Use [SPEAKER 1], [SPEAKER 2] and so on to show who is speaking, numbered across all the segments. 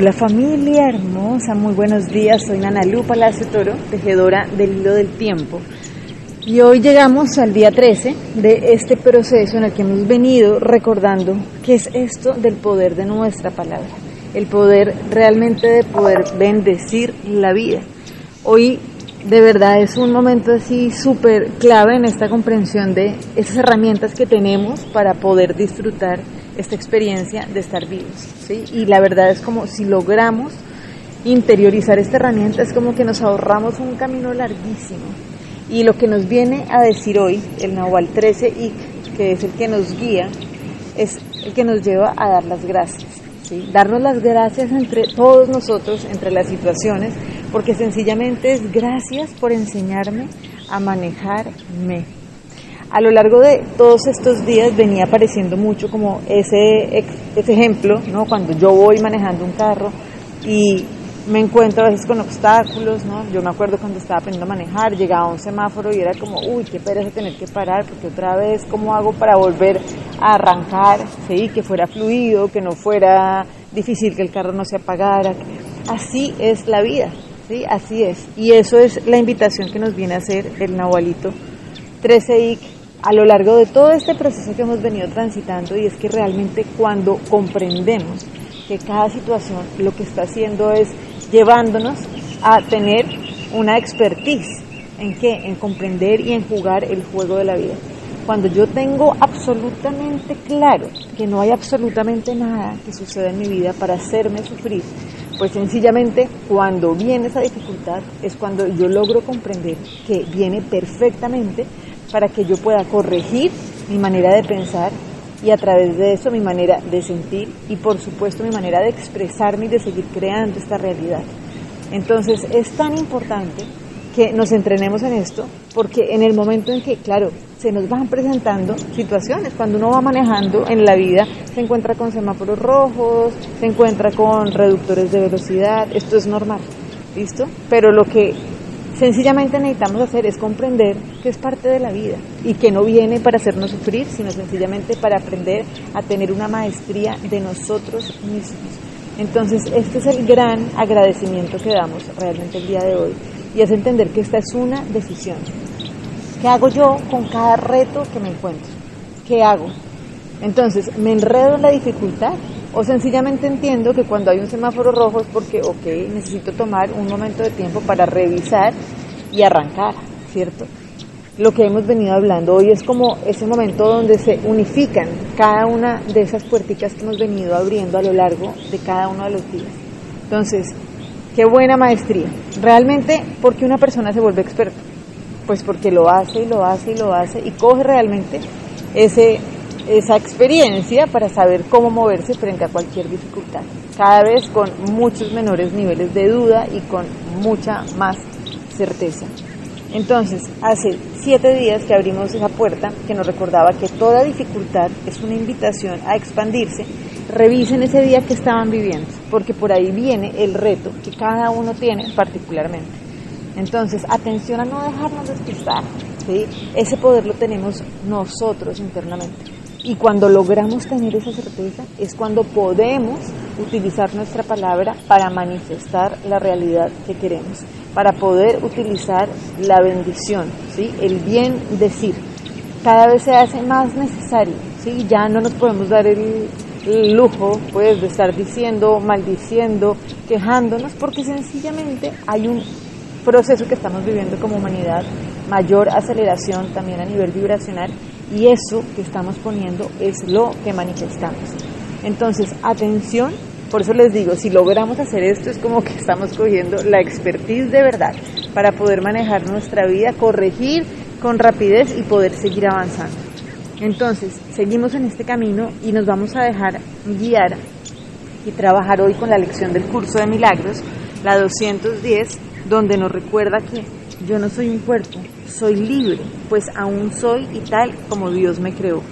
[SPEAKER 1] Hola familia hermosa, muy buenos días. Soy Nana Lu Palacio Toro, tejedora del hilo del tiempo. Y hoy llegamos al día 13 de este proceso en el que hemos venido recordando qué es esto del poder de nuestra palabra, el poder realmente de poder bendecir la vida. Hoy de verdad es un momento así súper clave en esta comprensión de esas herramientas que tenemos para poder disfrutar esta experiencia de estar vivos. ¿sí? Y la verdad es como si logramos interiorizar esta herramienta, es como que nos ahorramos un camino larguísimo. Y lo que nos viene a decir hoy, el Nahual 13 y que es el que nos guía, es el que nos lleva a dar las gracias. Darnos las gracias entre todos nosotros, entre las situaciones, porque sencillamente es gracias por enseñarme a manejarme. A lo largo de todos estos días venía apareciendo mucho como ese, ese ejemplo, ¿no? Cuando yo voy manejando un carro y me encuentro a veces con obstáculos, ¿no? Yo me acuerdo cuando estaba aprendiendo a manejar, llegaba a un semáforo y era como, uy, qué pereza tener que parar, porque otra vez, ¿cómo hago para volver a arrancar? ¿Sí? Que fuera fluido, que no fuera difícil, que el carro no se apagara. Así es la vida, ¿sí? Así es. Y eso es la invitación que nos viene a hacer el Nahualito 13IC a lo largo de todo este proceso que hemos venido transitando y es que realmente cuando comprendemos que cada situación lo que está haciendo es llevándonos a tener una expertise en qué, en comprender y en jugar el juego de la vida. Cuando yo tengo absolutamente claro que no hay absolutamente nada que suceda en mi vida para hacerme sufrir, pues sencillamente cuando viene esa dificultad es cuando yo logro comprender que viene perfectamente para que yo pueda corregir mi manera de pensar y a través de eso mi manera de sentir y por supuesto mi manera de expresarme y de seguir creando esta realidad. Entonces es tan importante que nos entrenemos en esto porque en el momento en que, claro, se nos van presentando situaciones, cuando uno va manejando en la vida, se encuentra con semáforos rojos, se encuentra con reductores de velocidad, esto es normal, ¿listo? Pero lo que sencillamente necesitamos hacer es comprender que es parte de la vida y que no viene para hacernos sufrir, sino sencillamente para aprender a tener una maestría de nosotros mismos. Entonces, este es el gran agradecimiento que damos realmente el día de hoy y es entender que esta es una decisión. ¿Qué hago yo con cada reto que me encuentro? ¿Qué hago? Entonces, ¿me enredo en la dificultad? O sencillamente entiendo que cuando hay un semáforo rojo es porque, ok, necesito tomar un momento de tiempo para revisar y arrancar, ¿cierto? Lo que hemos venido hablando hoy es como ese momento donde se unifican cada una de esas puerticas que hemos venido abriendo a lo largo de cada uno de los días. Entonces, qué buena maestría. Realmente, ¿por qué una persona se vuelve experta? Pues porque lo hace y lo hace y lo hace y coge realmente ese esa experiencia para saber cómo moverse frente a cualquier dificultad, cada vez con muchos menores niveles de duda y con mucha más certeza. Entonces, hace siete días que abrimos esa puerta que nos recordaba que toda dificultad es una invitación a expandirse. Revisen ese día que estaban viviendo, porque por ahí viene el reto que cada uno tiene particularmente. Entonces, atención a no dejarnos despistar. ¿sí? Ese poder lo tenemos nosotros internamente. Y cuando logramos tener esa certeza es cuando podemos utilizar nuestra palabra para manifestar la realidad que queremos, para poder utilizar la bendición, ¿sí? el bien decir. Cada vez se hace más necesario, ¿sí? ya no nos podemos dar el, lujo pues, de estar diciendo, maldiciendo, quejándonos, porque sencillamente hay un proceso que estamos viviendo como humanidad, mayor aceleración también a nivel vibracional y eso que estamos poniendo es lo que manifestamos. Entonces, atención, por eso les digo, si logramos hacer esto es como que estamos cogiendo la expertise de verdad para poder manejar nuestra vida, corregir con rapidez y poder seguir avanzando. Entonces, seguimos en este camino y nos vamos a dejar guiar y trabajar hoy con la lección del curso de milagros, la 210, donde nos recuerda que yo no soy un cuerpo, soy libre, pues aún soy y tal como Dios me creó.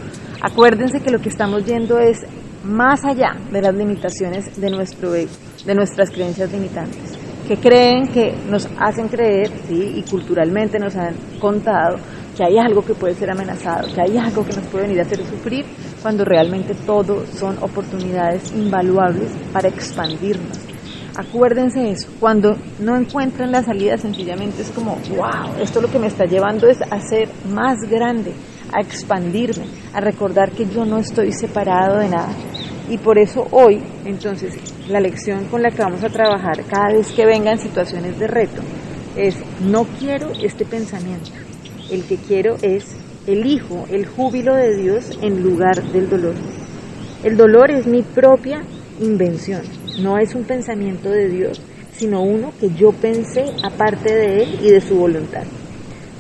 [SPEAKER 1] Acuérdense que lo que estamos yendo es más allá de las limitaciones de nuestro ego, de nuestras creencias limitantes, que creen que nos hacen creer, ¿sí? y culturalmente nos han contado que hay algo que puede ser amenazado, que hay algo que nos puede venir a hacer sufrir, cuando realmente todo son oportunidades invaluables para expandirnos, Acuérdense eso, cuando no encuentran la salida sencillamente es como, wow, esto lo que me está llevando es a ser más grande, a expandirme, a recordar que yo no estoy separado de nada. Y por eso hoy, entonces, la lección con la que vamos a trabajar cada vez que vengan situaciones de reto es, no quiero este pensamiento, el que quiero es elijo el júbilo de Dios en lugar del dolor. El dolor es mi propia invención, no es un pensamiento de Dios, sino uno que yo pensé aparte de Él y de su voluntad.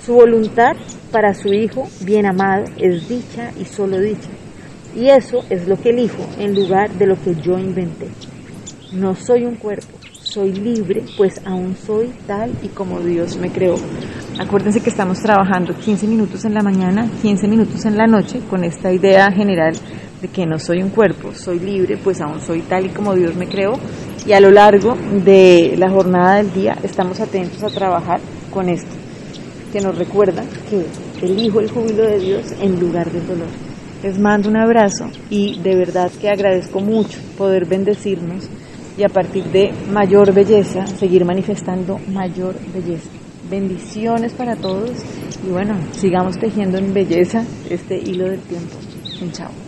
[SPEAKER 1] Su voluntad para su Hijo bien amado es dicha y solo dicha. Y eso es lo que elijo en lugar de lo que yo inventé. No soy un cuerpo, soy libre, pues aún soy tal y como Dios me creó. Acuérdense que estamos trabajando 15 minutos en la mañana, 15 minutos en la noche, con esta idea general de que no soy un cuerpo, soy libre, pues aún soy tal y como Dios me creó. Y a lo largo de la jornada del día estamos atentos a trabajar con esto, que nos recuerda que elijo el júbilo de Dios en lugar del dolor. Les mando un abrazo y de verdad que agradezco mucho poder bendecirnos y a partir de mayor belleza seguir manifestando mayor belleza. Bendiciones para todos y bueno, sigamos tejiendo en belleza este hilo del tiempo. Un chao.